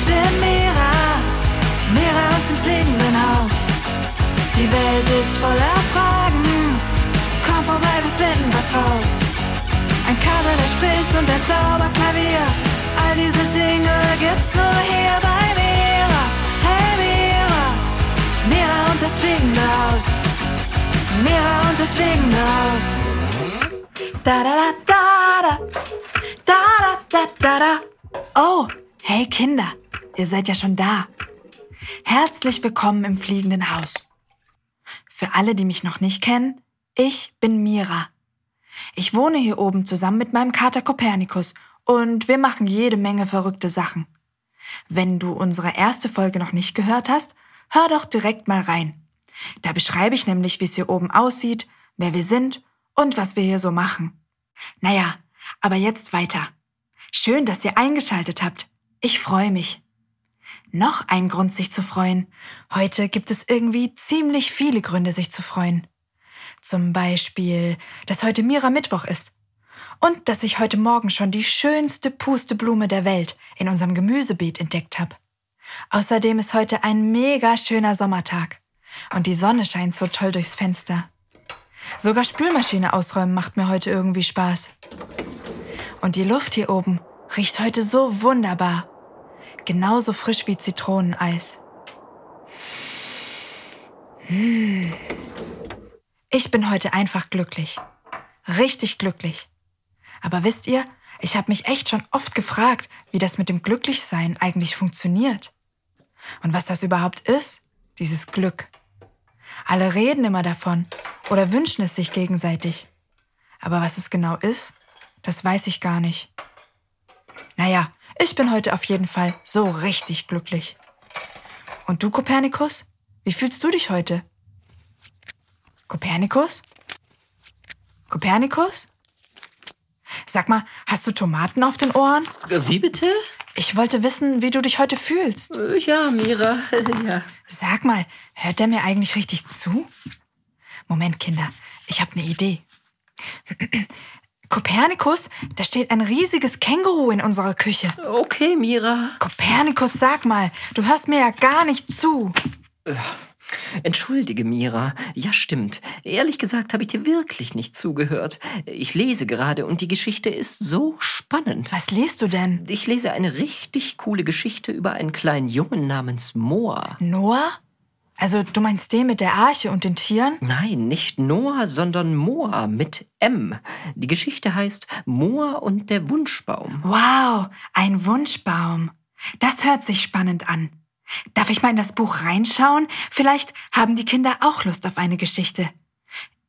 Ich bin Mira, Mira aus dem fliegenden Haus. Die Welt ist voller Fragen. Komm vorbei, wir finden was raus. Ein Kater, der spricht und ein Zauberklavier. All diese Dinge gibt's nur hier bei Mira. Hey Mira, Mira und das fliegende Haus. Mira und das fliegende Haus. Da da da da. Da da da da da. Oh, hey Kinder, ihr seid ja schon da. Herzlich willkommen im fliegenden Haus. Für alle, die mich noch nicht kennen, ich bin Mira. Ich wohne hier oben zusammen mit meinem Kater Kopernikus und wir machen jede Menge verrückte Sachen. Wenn du unsere erste Folge noch nicht gehört hast, hör doch direkt mal rein. Da beschreibe ich nämlich, wie es hier oben aussieht, wer wir sind und was wir hier so machen. Naja, aber jetzt weiter. Schön, dass ihr eingeschaltet habt. Ich freue mich. Noch ein Grund, sich zu freuen. Heute gibt es irgendwie ziemlich viele Gründe, sich zu freuen. Zum Beispiel, dass heute Mira Mittwoch ist. Und dass ich heute Morgen schon die schönste Pusteblume der Welt in unserem Gemüsebeet entdeckt habe. Außerdem ist heute ein mega schöner Sommertag. Und die Sonne scheint so toll durchs Fenster. Sogar Spülmaschine ausräumen macht mir heute irgendwie Spaß. Und die Luft hier oben riecht heute so wunderbar. Genauso frisch wie Zitroneneis. Hm. Ich bin heute einfach glücklich. Richtig glücklich. Aber wisst ihr, ich habe mich echt schon oft gefragt, wie das mit dem Glücklichsein eigentlich funktioniert. Und was das überhaupt ist, dieses Glück. Alle reden immer davon oder wünschen es sich gegenseitig. Aber was es genau ist, das weiß ich gar nicht. Naja, ich bin heute auf jeden Fall so richtig glücklich. Und du, Kopernikus? Wie fühlst du dich heute? Kopernikus? Kopernikus? Sag mal, hast du Tomaten auf den Ohren? Wie bitte? Ich wollte wissen, wie du dich heute fühlst. Ja, Mira, ja. Sag mal, hört der mir eigentlich richtig zu? Moment, Kinder, ich habe eine Idee. Kopernikus, da steht ein riesiges Känguru in unserer Küche. Okay, Mira. Kopernikus, sag mal, du hörst mir ja gar nicht zu. Entschuldige, Mira. Ja, stimmt. Ehrlich gesagt habe ich dir wirklich nicht zugehört. Ich lese gerade und die Geschichte ist so spannend. Was liest du denn? Ich lese eine richtig coole Geschichte über einen kleinen Jungen namens Moa. Noah? Also du meinst den mit der Arche und den Tieren? Nein, nicht Noah, sondern Moa mit M. Die Geschichte heißt Moa und der Wunschbaum. Wow, ein Wunschbaum. Das hört sich spannend an. Darf ich mal in das Buch reinschauen? Vielleicht haben die Kinder auch Lust auf eine Geschichte.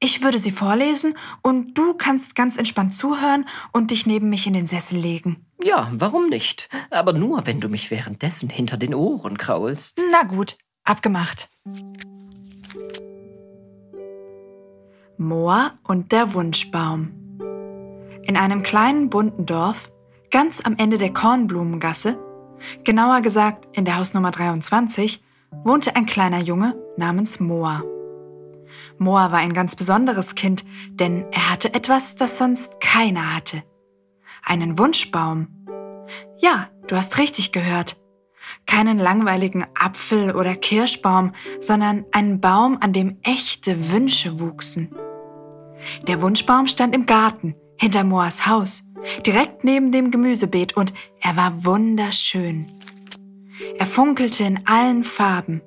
Ich würde sie vorlesen und du kannst ganz entspannt zuhören und dich neben mich in den Sessel legen. Ja, warum nicht? Aber nur, wenn du mich währenddessen hinter den Ohren kraulst. Na gut, abgemacht. Moa und der Wunschbaum. In einem kleinen bunten Dorf, ganz am Ende der Kornblumengasse, genauer gesagt in der Hausnummer 23, wohnte ein kleiner Junge namens Moa. Moa war ein ganz besonderes Kind, denn er hatte etwas, das sonst keiner hatte. Einen Wunschbaum. Ja, du hast richtig gehört. Keinen langweiligen Apfel- oder Kirschbaum, sondern einen Baum, an dem echte Wünsche wuchsen. Der Wunschbaum stand im Garten, hinter Moas Haus, direkt neben dem Gemüsebeet und er war wunderschön. Er funkelte in allen Farben.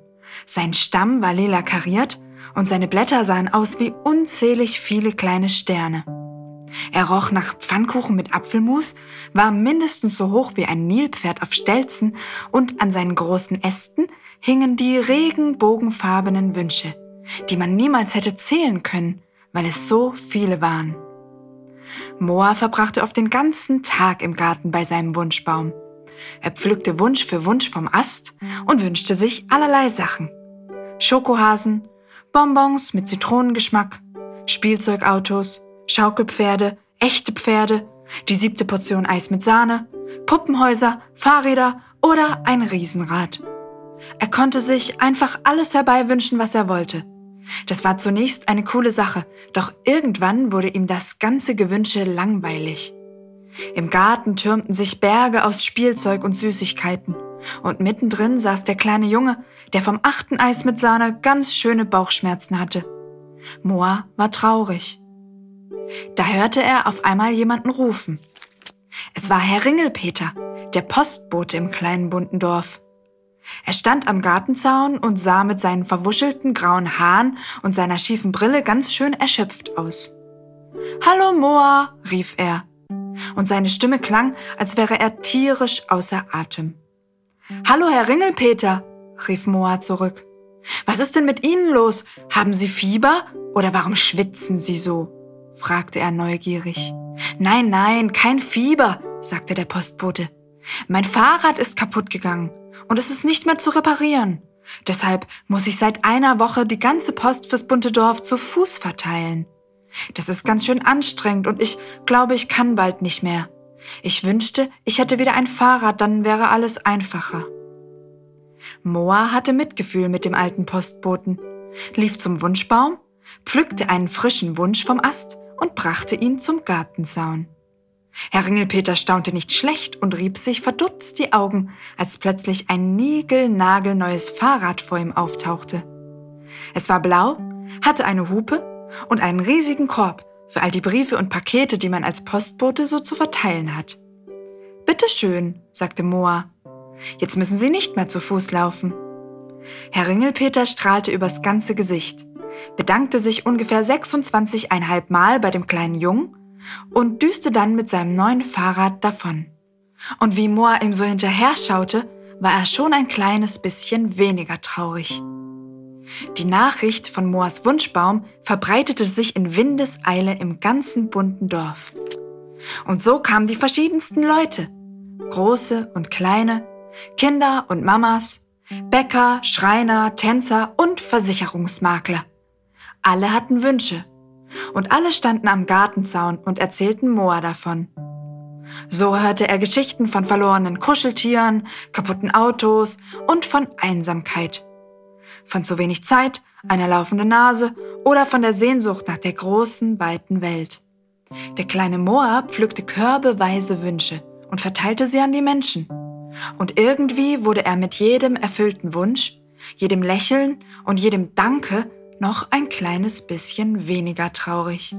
Sein Stamm war lila kariert und seine Blätter sahen aus wie unzählig viele kleine Sterne. Er roch nach Pfannkuchen mit Apfelmus, war mindestens so hoch wie ein Nilpferd auf Stelzen und an seinen großen Ästen hingen die regenbogenfarbenen Wünsche, die man niemals hätte zählen können, weil es so viele waren. Moa verbrachte oft den ganzen Tag im Garten bei seinem Wunschbaum. Er pflückte Wunsch für Wunsch vom Ast und wünschte sich allerlei Sachen. Schokohasen, Bonbons mit Zitronengeschmack, Spielzeugautos, Schaukelpferde, echte Pferde, die siebte Portion Eis mit Sahne, Puppenhäuser, Fahrräder oder ein Riesenrad. Er konnte sich einfach alles herbeiwünschen, was er wollte. Das war zunächst eine coole Sache, doch irgendwann wurde ihm das ganze Gewünsche langweilig. Im Garten türmten sich Berge aus Spielzeug und Süßigkeiten. Und mittendrin saß der kleine Junge, der vom achten Eis mit Sahne ganz schöne Bauchschmerzen hatte. Moa war traurig. Da hörte er auf einmal jemanden rufen. Es war Herr Ringelpeter, der Postbote im kleinen bunten Dorf. Er stand am Gartenzaun und sah mit seinen verwuschelten grauen Haaren und seiner schiefen Brille ganz schön erschöpft aus. Hallo Moa, rief er, und seine Stimme klang, als wäre er tierisch außer Atem. Hallo Herr Ringelpeter, rief Moa zurück. Was ist denn mit Ihnen los? Haben Sie Fieber oder warum schwitzen Sie so? Fragte er neugierig. Nein, nein, kein Fieber, sagte der Postbote. Mein Fahrrad ist kaputt gegangen und es ist nicht mehr zu reparieren. Deshalb muss ich seit einer Woche die ganze Post fürs bunte Dorf zu Fuß verteilen. Das ist ganz schön anstrengend und ich glaube, ich kann bald nicht mehr. Ich wünschte, ich hätte wieder ein Fahrrad, dann wäre alles einfacher. Moa hatte Mitgefühl mit dem alten Postboten, lief zum Wunschbaum, pflückte einen frischen Wunsch vom Ast und brachte ihn zum Gartenzaun. Herr Ringelpeter staunte nicht schlecht und rieb sich verdutzt die Augen, als plötzlich ein niegelnagelneues Fahrrad vor ihm auftauchte. Es war blau, hatte eine Hupe und einen riesigen Korb für all die Briefe und Pakete, die man als Postbote so zu verteilen hat. Bitte schön, sagte Moa. Jetzt müssen Sie nicht mehr zu Fuß laufen. Herr Ringelpeter strahlte übers ganze Gesicht, bedankte sich ungefähr 26,5 Mal bei dem kleinen Jungen und düste dann mit seinem neuen Fahrrad davon. Und wie Moa ihm so hinterher schaute, war er schon ein kleines bisschen weniger traurig. Die Nachricht von Moas Wunschbaum verbreitete sich in Windeseile im ganzen bunten Dorf. Und so kamen die verschiedensten Leute, große und kleine, Kinder und Mamas, Bäcker, Schreiner, Tänzer und Versicherungsmakler. Alle hatten Wünsche und alle standen am Gartenzaun und erzählten Moa davon. So hörte er Geschichten von verlorenen Kuscheltieren, kaputten Autos und von Einsamkeit. Von zu wenig Zeit, einer laufenden Nase oder von der Sehnsucht nach der großen, weiten Welt. Der kleine Moa pflückte körbeweise Wünsche und verteilte sie an die Menschen. Und irgendwie wurde er mit jedem erfüllten Wunsch, jedem Lächeln und jedem Danke noch ein kleines bisschen weniger traurig.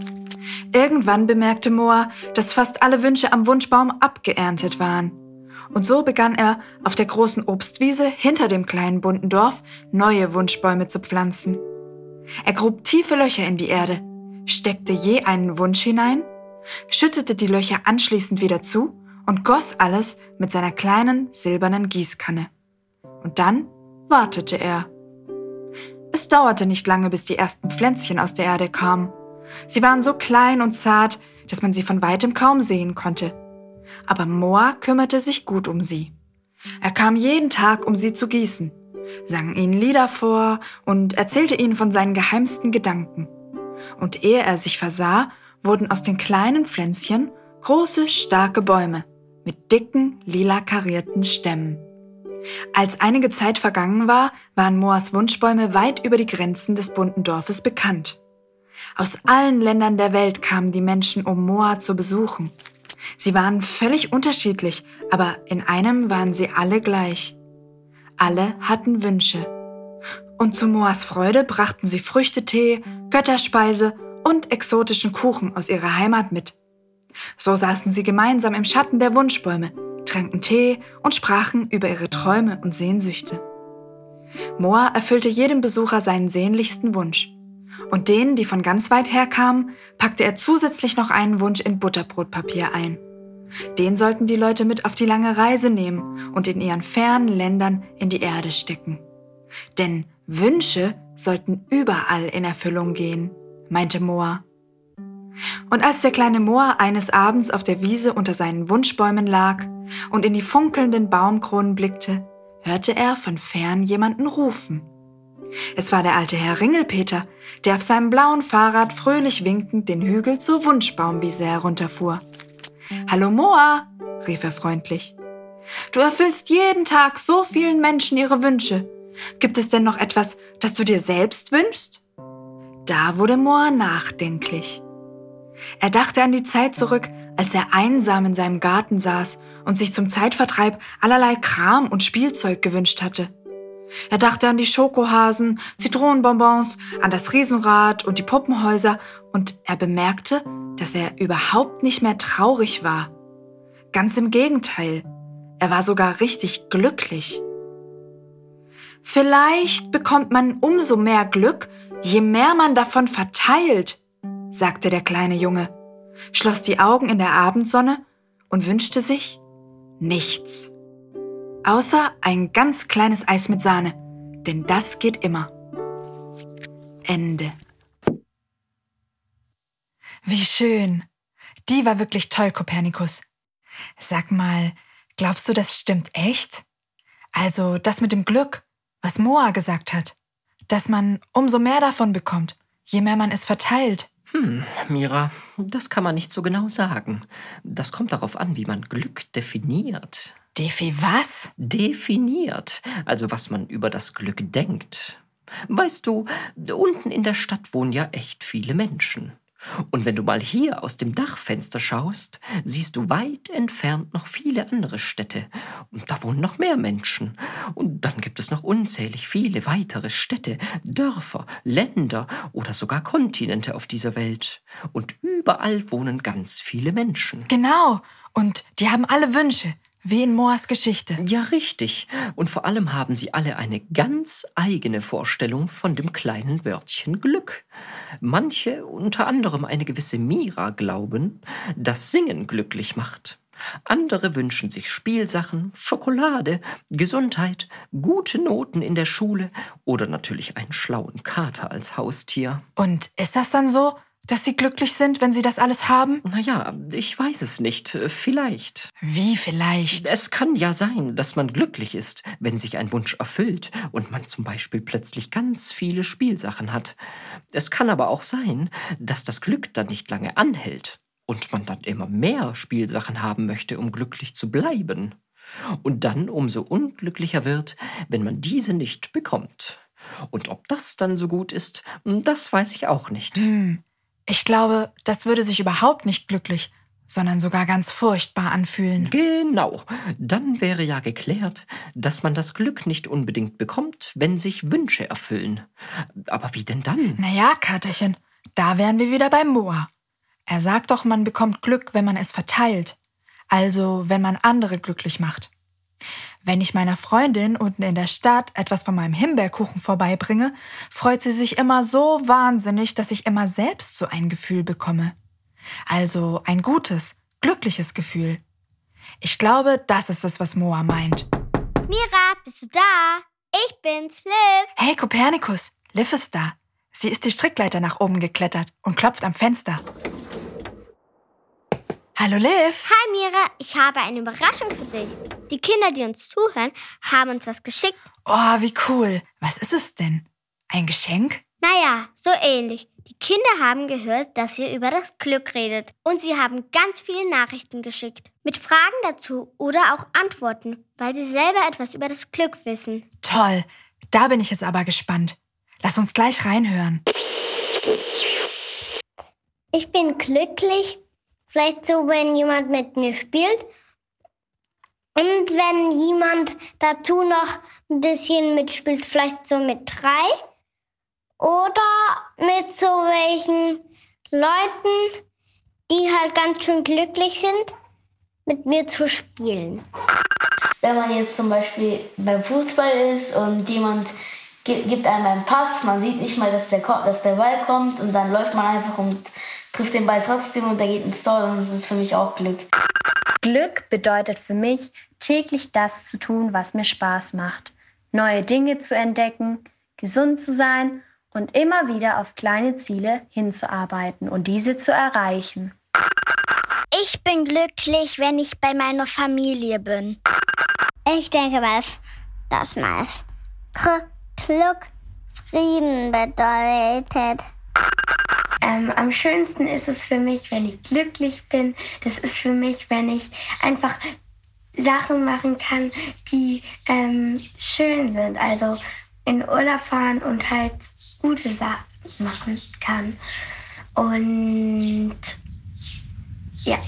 Irgendwann bemerkte Moa, dass fast alle Wünsche am Wunschbaum abgeerntet waren. Und so begann er, auf der großen Obstwiese hinter dem kleinen bunten Dorf neue Wunschbäume zu pflanzen. Er grub tiefe Löcher in die Erde, steckte je einen Wunsch hinein, schüttete die Löcher anschließend wieder zu und goss alles mit seiner kleinen silbernen Gießkanne. Und dann wartete er. Es dauerte nicht lange, bis die ersten Pflänzchen aus der Erde kamen. Sie waren so klein und zart, dass man sie von weitem kaum sehen konnte. Aber Moa kümmerte sich gut um sie. Er kam jeden Tag, um sie zu gießen, sang ihnen Lieder vor und erzählte ihnen von seinen geheimsten Gedanken. Und ehe er sich versah, wurden aus den kleinen Pflänzchen große, starke Bäume mit dicken, lila karierten Stämmen. Als einige Zeit vergangen war, waren Moas Wunschbäume weit über die Grenzen des bunten Dorfes bekannt. Aus allen Ländern der Welt kamen die Menschen, um Moa zu besuchen. Sie waren völlig unterschiedlich, aber in einem waren sie alle gleich. Alle hatten Wünsche. Und zu Moas Freude brachten sie Früchtetee, Götterspeise und exotischen Kuchen aus ihrer Heimat mit. So saßen sie gemeinsam im Schatten der Wunschbäume, tranken Tee und sprachen über ihre Träume und Sehnsüchte. Moa erfüllte jedem Besucher seinen sehnlichsten Wunsch. Und denen, die von ganz weit her kamen, packte er zusätzlich noch einen Wunsch in Butterbrotpapier ein. Den sollten die Leute mit auf die lange Reise nehmen und in ihren fernen Ländern in die Erde stecken. Denn Wünsche sollten überall in Erfüllung gehen, meinte Moa. Und als der kleine Moa eines Abends auf der Wiese unter seinen Wunschbäumen lag und in die funkelnden Baumkronen blickte, hörte er von fern jemanden rufen. Es war der alte Herr Ringelpeter, der auf seinem blauen Fahrrad fröhlich winkend den Hügel zur Wunschbaumwiese herunterfuhr. Hallo Moa, rief er freundlich. Du erfüllst jeden Tag so vielen Menschen ihre Wünsche. Gibt es denn noch etwas, das du dir selbst wünschst? Da wurde Moa nachdenklich. Er dachte an die Zeit zurück, als er einsam in seinem Garten saß und sich zum Zeitvertreib allerlei Kram und Spielzeug gewünscht hatte. Er dachte an die Schokohasen, Zitronenbonbons, an das Riesenrad und die Puppenhäuser und er bemerkte, dass er überhaupt nicht mehr traurig war. Ganz im Gegenteil, er war sogar richtig glücklich. Vielleicht bekommt man umso mehr Glück, je mehr man davon verteilt, sagte der kleine Junge, schloss die Augen in der Abendsonne und wünschte sich nichts. Außer ein ganz kleines Eis mit Sahne, denn das geht immer. Ende. Wie schön. Die war wirklich toll, Kopernikus. Sag mal, glaubst du, das stimmt echt? Also das mit dem Glück, was Moa gesagt hat, dass man umso mehr davon bekommt, je mehr man es verteilt. Hm, Mira, das kann man nicht so genau sagen. Das kommt darauf an, wie man Glück definiert. Defi was? Definiert, also was man über das Glück denkt. Weißt du, unten in der Stadt wohnen ja echt viele Menschen. Und wenn du mal hier aus dem Dachfenster schaust, siehst du weit entfernt noch viele andere Städte. Und da wohnen noch mehr Menschen. Und dann gibt es noch unzählig viele weitere Städte, Dörfer, Länder oder sogar Kontinente auf dieser Welt. Und überall wohnen ganz viele Menschen. Genau. Und die haben alle Wünsche. Wie in Moas Geschichte. Ja, richtig. Und vor allem haben sie alle eine ganz eigene Vorstellung von dem kleinen Wörtchen Glück. Manche, unter anderem eine gewisse Mira, glauben, dass Singen glücklich macht. Andere wünschen sich Spielsachen, Schokolade, Gesundheit, gute Noten in der Schule oder natürlich einen schlauen Kater als Haustier. Und ist das dann so, dass sie glücklich sind, wenn sie das alles haben? Naja, ich weiß es nicht. Vielleicht. Wie vielleicht? Es kann ja sein, dass man glücklich ist, wenn sich ein Wunsch erfüllt und man zum Beispiel plötzlich ganz viele Spielsachen hat. Es kann aber auch sein, dass das Glück dann nicht lange anhält und man dann immer mehr Spielsachen haben möchte, um glücklich zu bleiben. Und dann umso unglücklicher wird, wenn man diese nicht bekommt. Und ob das dann so gut ist, das weiß ich auch nicht. Hm. Ich glaube, das würde sich überhaupt nicht glücklich, sondern sogar ganz furchtbar anfühlen. Genau. Dann wäre ja geklärt, dass man das Glück nicht unbedingt bekommt, wenn sich Wünsche erfüllen. Aber wie denn dann? Naja, Katerchen, da wären wir wieder beim Moa. Er sagt doch, man bekommt Glück, wenn man es verteilt. Also, wenn man andere glücklich macht. Wenn ich meiner Freundin unten in der Stadt etwas von meinem Himbeerkuchen vorbeibringe, freut sie sich immer so wahnsinnig, dass ich immer selbst so ein Gefühl bekomme. Also ein gutes, glückliches Gefühl. Ich glaube, das ist es, was Moa meint. Mira, bist du da? Ich bin's, Liv. Hey, Kopernikus, Liv ist da. Sie ist die Strickleiter nach oben geklettert und klopft am Fenster. Hallo Liv. Hi Mira, ich habe eine Überraschung für dich. Die Kinder, die uns zuhören, haben uns was geschickt. Oh, wie cool. Was ist es denn? Ein Geschenk? Naja, so ähnlich. Die Kinder haben gehört, dass ihr über das Glück redet. Und sie haben ganz viele Nachrichten geschickt. Mit Fragen dazu oder auch Antworten, weil sie selber etwas über das Glück wissen. Toll. Da bin ich jetzt aber gespannt. Lass uns gleich reinhören. Ich bin glücklich, vielleicht so, wenn jemand mit mir spielt und wenn jemand dazu noch ein bisschen mitspielt, vielleicht so mit drei oder mit so welchen Leuten, die halt ganz schön glücklich sind, mit mir zu spielen. Wenn man jetzt zum Beispiel beim Fußball ist und jemand gibt einem einen Pass, man sieht nicht mal, dass der, dass der Ball kommt und dann läuft man einfach und trifft den Ball trotzdem und der geht ins Tor, dann ist es für mich auch Glück. Glück bedeutet für mich, täglich das zu tun, was mir Spaß macht. Neue Dinge zu entdecken, gesund zu sein und immer wieder auf kleine Ziele hinzuarbeiten und diese zu erreichen. Ich bin glücklich, wenn ich bei meiner Familie bin. Ich denke, was das meist Glück Frieden bedeutet. Ähm, am schönsten ist es für mich, wenn ich glücklich bin. Das ist für mich, wenn ich einfach Sachen machen kann, die ähm, schön sind. Also in Urlaub fahren und halt gute Sachen machen kann. Und ja.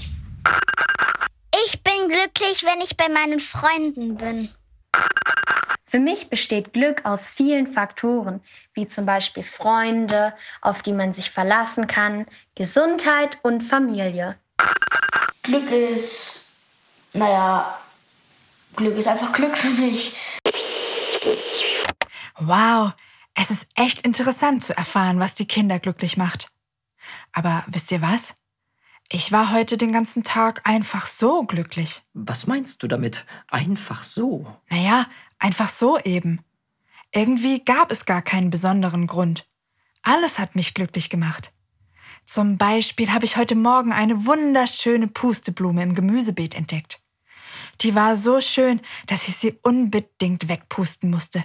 Ich bin glücklich, wenn ich bei meinen Freunden bin. Für mich besteht Glück aus vielen Faktoren, wie zum Beispiel Freunde, auf die man sich verlassen kann, Gesundheit und Familie. Glück ist, naja, Glück ist einfach Glück für mich. Wow, es ist echt interessant zu erfahren, was die Kinder glücklich macht. Aber wisst ihr was? Ich war heute den ganzen Tag einfach so glücklich. Was meinst du damit? Einfach so. Naja, einfach so eben. Irgendwie gab es gar keinen besonderen Grund. Alles hat mich glücklich gemacht. Zum Beispiel habe ich heute Morgen eine wunderschöne Pusteblume im Gemüsebeet entdeckt. Die war so schön, dass ich sie unbedingt wegpusten musste.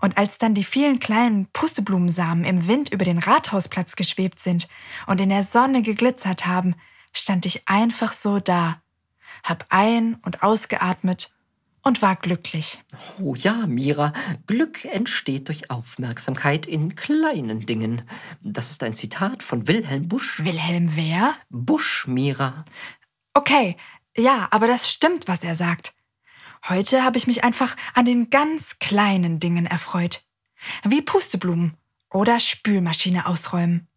Und als dann die vielen kleinen Pusteblumensamen im Wind über den Rathausplatz geschwebt sind und in der Sonne geglitzert haben, stand ich einfach so da, hab ein- und ausgeatmet und war glücklich. Oh ja, Mira, Glück entsteht durch Aufmerksamkeit in kleinen Dingen. Das ist ein Zitat von Wilhelm Busch. Wilhelm wer? Busch, Mira. Okay, ja, aber das stimmt, was er sagt. Heute habe ich mich einfach an den ganz kleinen Dingen erfreut. Wie Pusteblumen oder Spülmaschine ausräumen.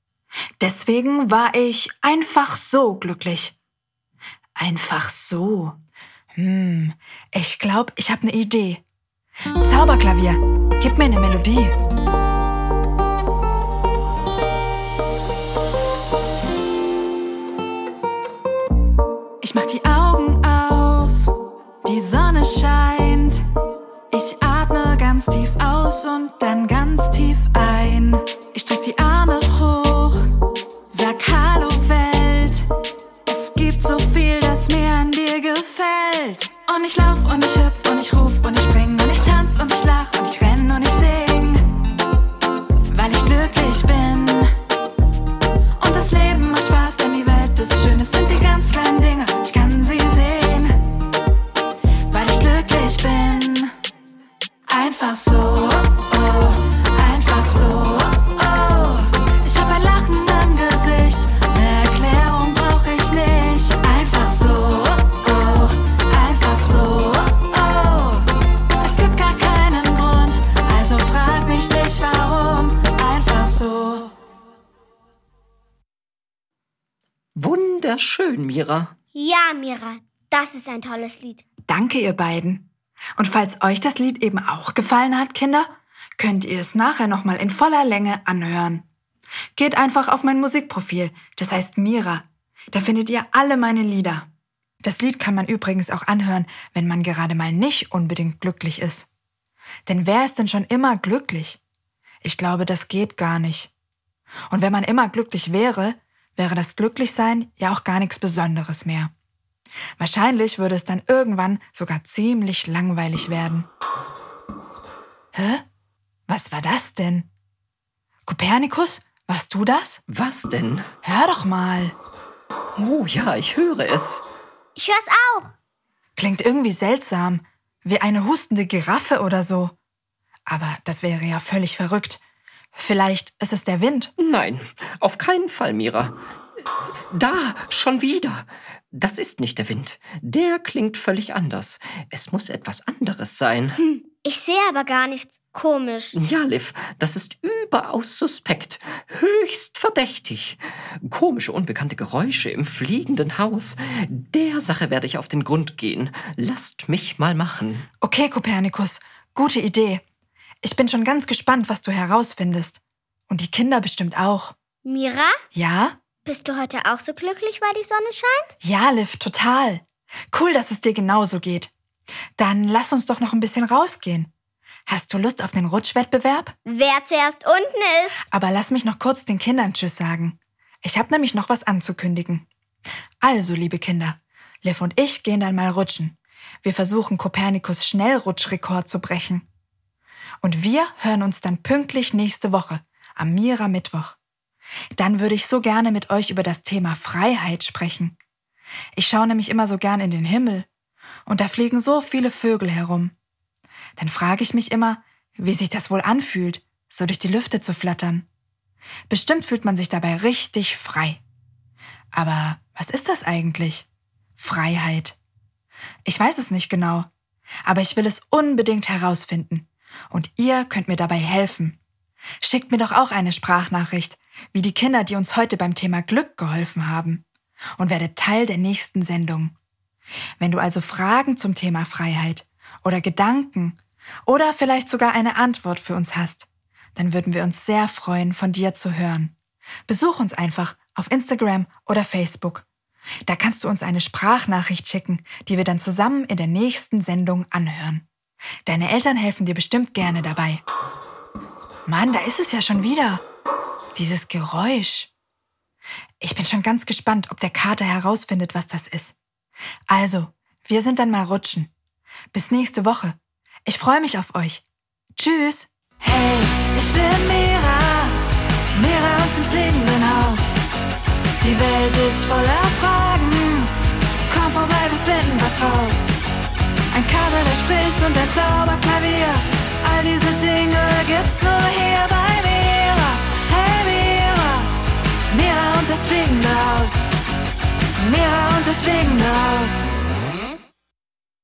Deswegen war ich einfach so glücklich. Einfach so. Hm, ich glaube, ich habe eine Idee. Zauberklavier, gib mir eine Melodie. Wunderschön, Mira. Ja, Mira, das ist ein tolles Lied. Danke, ihr beiden. Und falls euch das Lied eben auch gefallen hat, Kinder, könnt ihr es nachher nochmal in voller Länge anhören. Geht einfach auf mein Musikprofil, das heißt Mira. Da findet ihr alle meine Lieder. Das Lied kann man übrigens auch anhören, wenn man gerade mal nicht unbedingt glücklich ist. Denn wer ist denn schon immer glücklich? Ich glaube, das geht gar nicht. Und wenn man immer glücklich wäre, wäre das Glücklichsein ja auch gar nichts Besonderes mehr. Wahrscheinlich würde es dann irgendwann sogar ziemlich langweilig werden. Hä? Was war das denn? Kopernikus, warst du das? Was denn? Hör doch mal. Oh ja, ich höre es. Ich hör's auch. Klingt irgendwie seltsam, wie eine hustende Giraffe oder so. Aber das wäre ja völlig verrückt. Vielleicht ist es der Wind. Nein, auf keinen Fall, Mira. Da, schon wieder. Das ist nicht der Wind. Der klingt völlig anders. Es muss etwas anderes sein. Ich sehe aber gar nichts. Komisch. Ja, Liv, das ist überaus suspekt. Höchst verdächtig. Komische, unbekannte Geräusche im fliegenden Haus. Der Sache werde ich auf den Grund gehen. Lasst mich mal machen. Okay, Kopernikus, gute Idee. Ich bin schon ganz gespannt, was du herausfindest. Und die Kinder bestimmt auch. Mira, Ja? bist du heute auch so glücklich, weil die Sonne scheint? Ja, Liv, total. Cool, dass es dir genauso geht. Dann lass uns doch noch ein bisschen rausgehen. Hast du Lust auf den Rutschwettbewerb? Wer zuerst unten ist? Aber lass mich noch kurz den Kindern Tschüss sagen. Ich habe nämlich noch was anzukündigen. Also, liebe Kinder, Liv und ich gehen dann mal rutschen. Wir versuchen Kopernikus Schnellrutschrekord zu brechen. Und wir hören uns dann pünktlich nächste Woche, am Mira Mittwoch. Dann würde ich so gerne mit euch über das Thema Freiheit sprechen. Ich schaue nämlich immer so gern in den Himmel und da fliegen so viele Vögel herum. Dann frage ich mich immer, wie sich das wohl anfühlt, so durch die Lüfte zu flattern. Bestimmt fühlt man sich dabei richtig frei. Aber was ist das eigentlich? Freiheit. Ich weiß es nicht genau, aber ich will es unbedingt herausfinden. Und ihr könnt mir dabei helfen. Schickt mir doch auch eine Sprachnachricht, wie die Kinder, die uns heute beim Thema Glück geholfen haben. Und werdet Teil der nächsten Sendung. Wenn du also Fragen zum Thema Freiheit oder Gedanken oder vielleicht sogar eine Antwort für uns hast, dann würden wir uns sehr freuen, von dir zu hören. Besuch uns einfach auf Instagram oder Facebook. Da kannst du uns eine Sprachnachricht schicken, die wir dann zusammen in der nächsten Sendung anhören. Deine Eltern helfen dir bestimmt gerne dabei. Mann, da ist es ja schon wieder. Dieses Geräusch. Ich bin schon ganz gespannt, ob der Kater herausfindet, was das ist. Also, wir sind dann mal rutschen. Bis nächste Woche. Ich freue mich auf euch. Tschüss. Hey, ich bin Mira. Mira aus dem fliegenden Haus. Die Welt ist voller Fragen. Komm vorbei, wir finden was raus. Ein Kater, der spricht und ein Zauberklavier. All diese Dinge gibt's nur hier bei Mira. Hey Mira, Mira und das fliegende Haus. Mira und das fliegende Haus.